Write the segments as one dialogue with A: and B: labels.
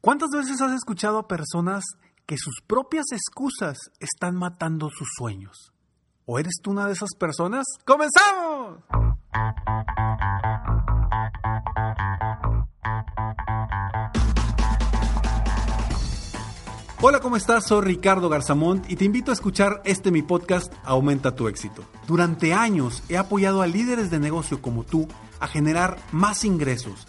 A: ¿Cuántas veces has escuchado a personas que sus propias excusas están matando sus sueños? ¿O eres tú una de esas personas? ¡Comenzamos! Hola, ¿cómo estás? Soy Ricardo Garzamont y te invito a escuchar este mi podcast Aumenta tu éxito. Durante años he apoyado a líderes de negocio como tú a generar más ingresos,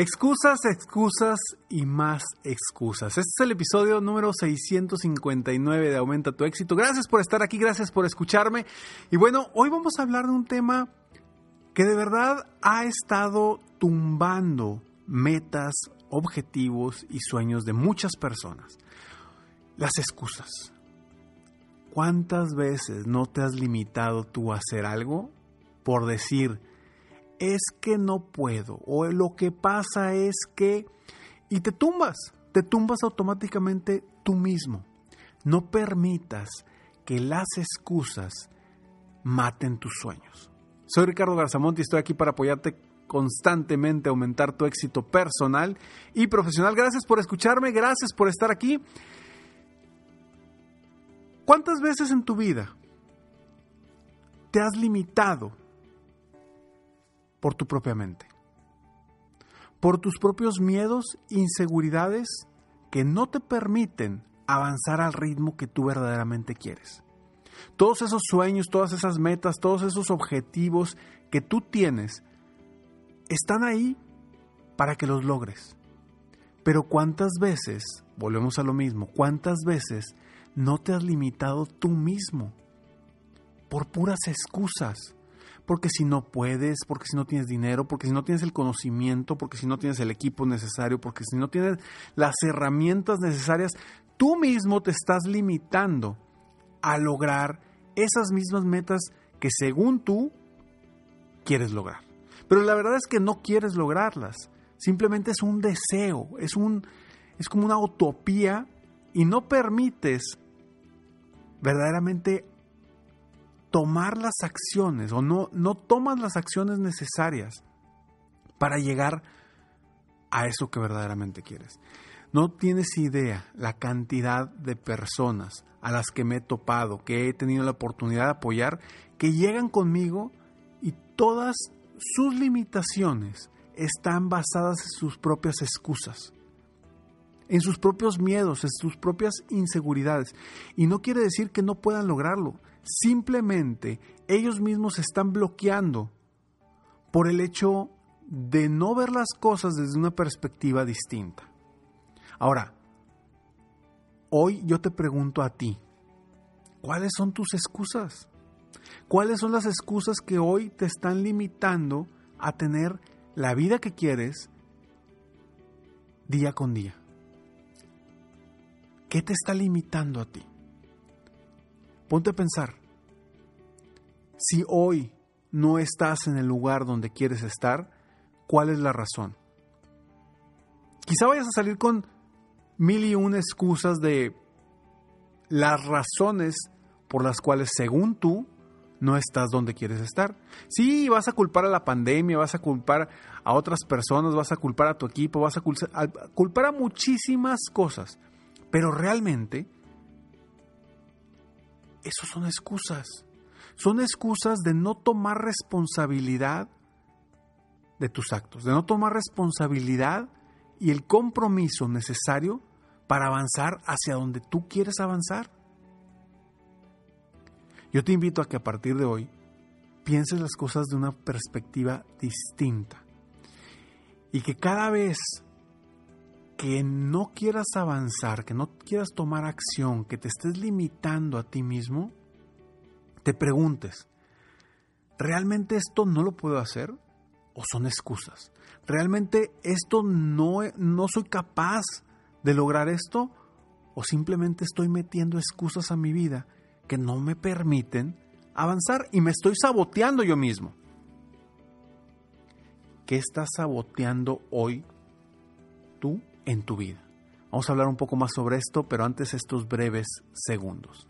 A: Excusas, excusas y más excusas. Este es el episodio número 659 de Aumenta tu éxito. Gracias por estar aquí, gracias por escucharme. Y bueno, hoy vamos a hablar de un tema que de verdad ha estado tumbando metas, objetivos y sueños de muchas personas. Las excusas. ¿Cuántas veces no te has limitado tú a hacer algo por decir, es que no puedo o lo que pasa es que... Y te tumbas, te tumbas automáticamente tú mismo. No permitas que las excusas maten tus sueños. Soy Ricardo Garzamonti y estoy aquí para apoyarte constantemente aumentar tu éxito personal y profesional. Gracias por escucharme, gracias por estar aquí. ¿Cuántas veces en tu vida te has limitado por tu propia mente, por tus propios miedos, inseguridades que no te permiten avanzar al ritmo que tú verdaderamente quieres. Todos esos sueños, todas esas metas, todos esos objetivos que tú tienes están ahí para que los logres. Pero cuántas veces, volvemos a lo mismo, cuántas veces no te has limitado tú mismo por puras excusas, porque si no puedes, porque si no tienes dinero, porque si no tienes el conocimiento, porque si no tienes el equipo necesario, porque si no tienes las herramientas necesarias, tú mismo te estás limitando a lograr esas mismas metas que según tú quieres lograr. Pero la verdad es que no quieres lograrlas. Simplemente es un deseo, es un es como una utopía y no permites verdaderamente tomar las acciones o no, no tomas las acciones necesarias para llegar a eso que verdaderamente quieres. No tienes idea la cantidad de personas a las que me he topado, que he tenido la oportunidad de apoyar, que llegan conmigo y todas sus limitaciones están basadas en sus propias excusas, en sus propios miedos, en sus propias inseguridades. Y no quiere decir que no puedan lograrlo, Simplemente ellos mismos se están bloqueando por el hecho de no ver las cosas desde una perspectiva distinta. Ahora, hoy yo te pregunto a ti, ¿cuáles son tus excusas? ¿Cuáles son las excusas que hoy te están limitando a tener la vida que quieres día con día? ¿Qué te está limitando a ti? Ponte a pensar, si hoy no estás en el lugar donde quieres estar, ¿cuál es la razón? Quizá vayas a salir con mil y una excusas de las razones por las cuales, según tú, no estás donde quieres estar. Sí, vas a culpar a la pandemia, vas a culpar a otras personas, vas a culpar a tu equipo, vas a culpar a muchísimas cosas, pero realmente esos son excusas. Son excusas de no tomar responsabilidad de tus actos, de no tomar responsabilidad y el compromiso necesario para avanzar hacia donde tú quieres avanzar. Yo te invito a que a partir de hoy pienses las cosas de una perspectiva distinta y que cada vez que no quieras avanzar, que no quieras tomar acción, que te estés limitando a ti mismo, te preguntes, ¿realmente esto no lo puedo hacer? ¿O son excusas? ¿Realmente esto no, no soy capaz de lograr esto? ¿O simplemente estoy metiendo excusas a mi vida que no me permiten avanzar y me estoy saboteando yo mismo. ¿Qué estás saboteando hoy tú en tu vida? Vamos a hablar un poco más sobre esto, pero antes estos breves segundos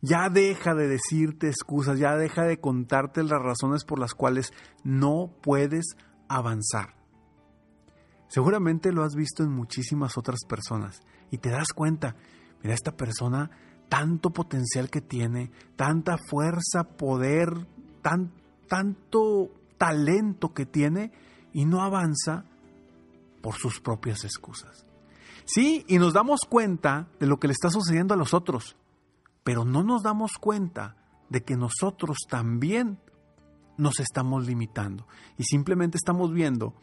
A: Ya deja de decirte excusas, ya deja de contarte las razones por las cuales no puedes avanzar. Seguramente lo has visto en muchísimas otras personas y te das cuenta, mira, esta persona, tanto potencial que tiene, tanta fuerza, poder, tan, tanto talento que tiene y no avanza por sus propias excusas. Sí, y nos damos cuenta de lo que le está sucediendo a los otros pero no nos damos cuenta de que nosotros también nos estamos limitando y simplemente estamos viendo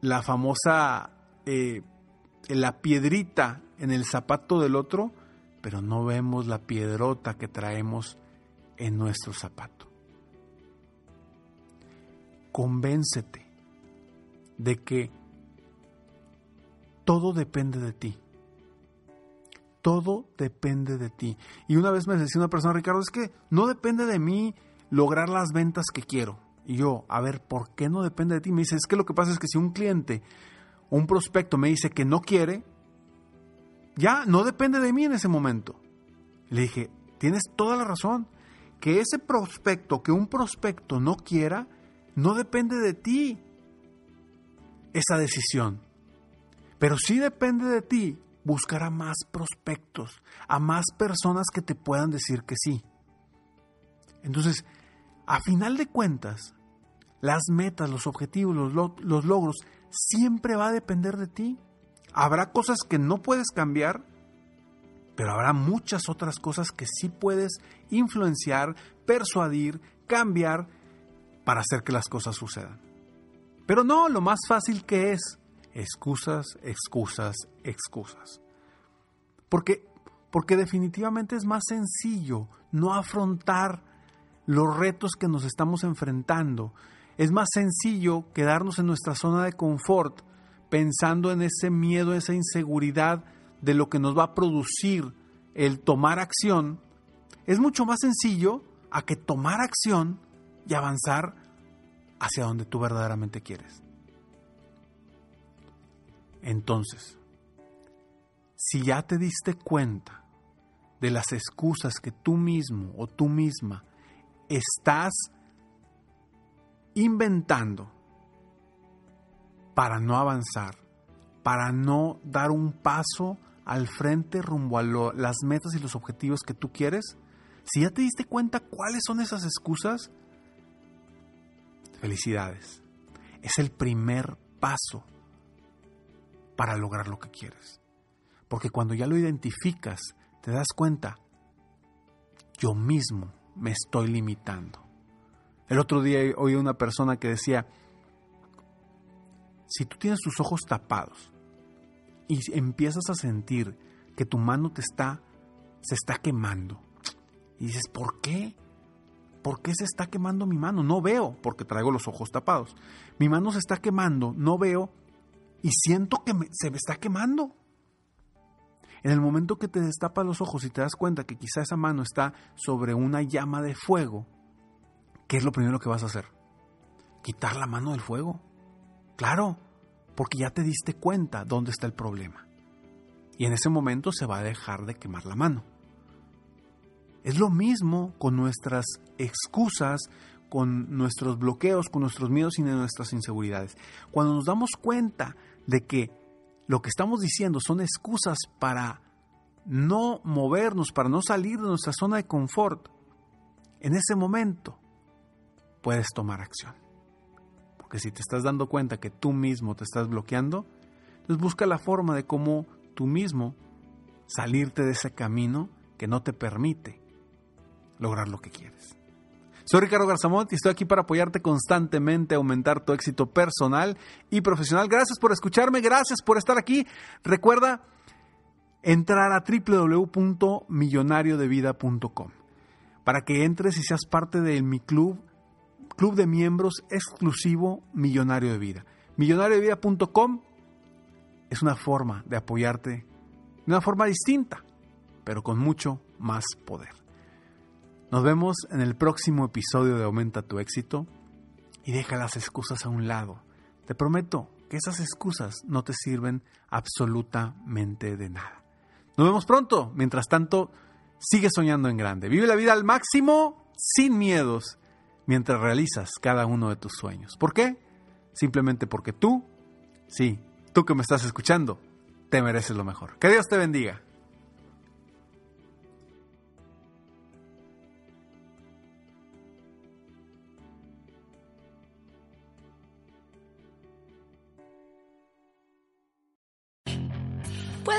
A: la famosa eh, la piedrita en el zapato del otro, pero no vemos la piedrota que traemos en nuestro zapato. Convéncete de que todo depende de ti. Todo depende de ti. Y una vez me decía una persona, Ricardo, es que no depende de mí lograr las ventas que quiero. Y yo, a ver, ¿por qué no depende de ti? Me dice, es que lo que pasa es que si un cliente, un prospecto me dice que no quiere, ya no depende de mí en ese momento. Le dije, tienes toda la razón. Que ese prospecto, que un prospecto no quiera, no depende de ti esa decisión. Pero sí depende de ti buscar a más prospectos, a más personas que te puedan decir que sí. Entonces, a final de cuentas, las metas, los objetivos, los, lo- los logros, siempre va a depender de ti. Habrá cosas que no puedes cambiar, pero habrá muchas otras cosas que sí puedes influenciar, persuadir, cambiar para hacer que las cosas sucedan. Pero no, lo más fácil que es, excusas, excusas, excusas. Porque, porque definitivamente es más sencillo no afrontar los retos que nos estamos enfrentando. Es más sencillo quedarnos en nuestra zona de confort pensando en ese miedo, esa inseguridad de lo que nos va a producir el tomar acción. Es mucho más sencillo a que tomar acción y avanzar hacia donde tú verdaderamente quieres. Entonces, si ya te diste cuenta de las excusas que tú mismo o tú misma estás inventando para no avanzar, para no dar un paso al frente rumbo a las metas y los objetivos que tú quieres, si ya te diste cuenta cuáles son esas excusas, felicidades. Es el primer paso para lograr lo que quieres. Porque cuando ya lo identificas, te das cuenta, yo mismo me estoy limitando. El otro día oí a una persona que decía, si tú tienes tus ojos tapados y empiezas a sentir que tu mano te está, se está quemando, y dices, ¿por qué? ¿Por qué se está quemando mi mano? No veo, porque traigo los ojos tapados. Mi mano se está quemando, no veo, y siento que se me está quemando. En el momento que te destapas los ojos y te das cuenta que quizá esa mano está sobre una llama de fuego, ¿qué es lo primero que vas a hacer? Quitar la mano del fuego. Claro, porque ya te diste cuenta dónde está el problema. Y en ese momento se va a dejar de quemar la mano. Es lo mismo con nuestras excusas, con nuestros bloqueos, con nuestros miedos y nuestras inseguridades. Cuando nos damos cuenta de que lo que estamos diciendo son excusas para no movernos, para no salir de nuestra zona de confort, en ese momento puedes tomar acción. Porque si te estás dando cuenta que tú mismo te estás bloqueando, pues busca la forma de cómo tú mismo salirte de ese camino que no te permite lograr lo que quieres. Soy Ricardo Garzamont y estoy aquí para apoyarte constantemente aumentar tu éxito personal y profesional. Gracias por escucharme, gracias por estar aquí. Recuerda entrar a www.millonariodevida.com para que entres y seas parte de mi club, club de miembros exclusivo Millonario de Vida. Millonariodevida.com es una forma de apoyarte de una forma distinta, pero con mucho más poder. Nos vemos en el próximo episodio de Aumenta tu éxito y deja las excusas a un lado. Te prometo que esas excusas no te sirven absolutamente de nada. Nos vemos pronto. Mientras tanto, sigue soñando en grande. Vive la vida al máximo, sin miedos, mientras realizas cada uno de tus sueños. ¿Por qué? Simplemente porque tú, sí, tú que me estás escuchando, te mereces lo mejor. Que Dios te bendiga.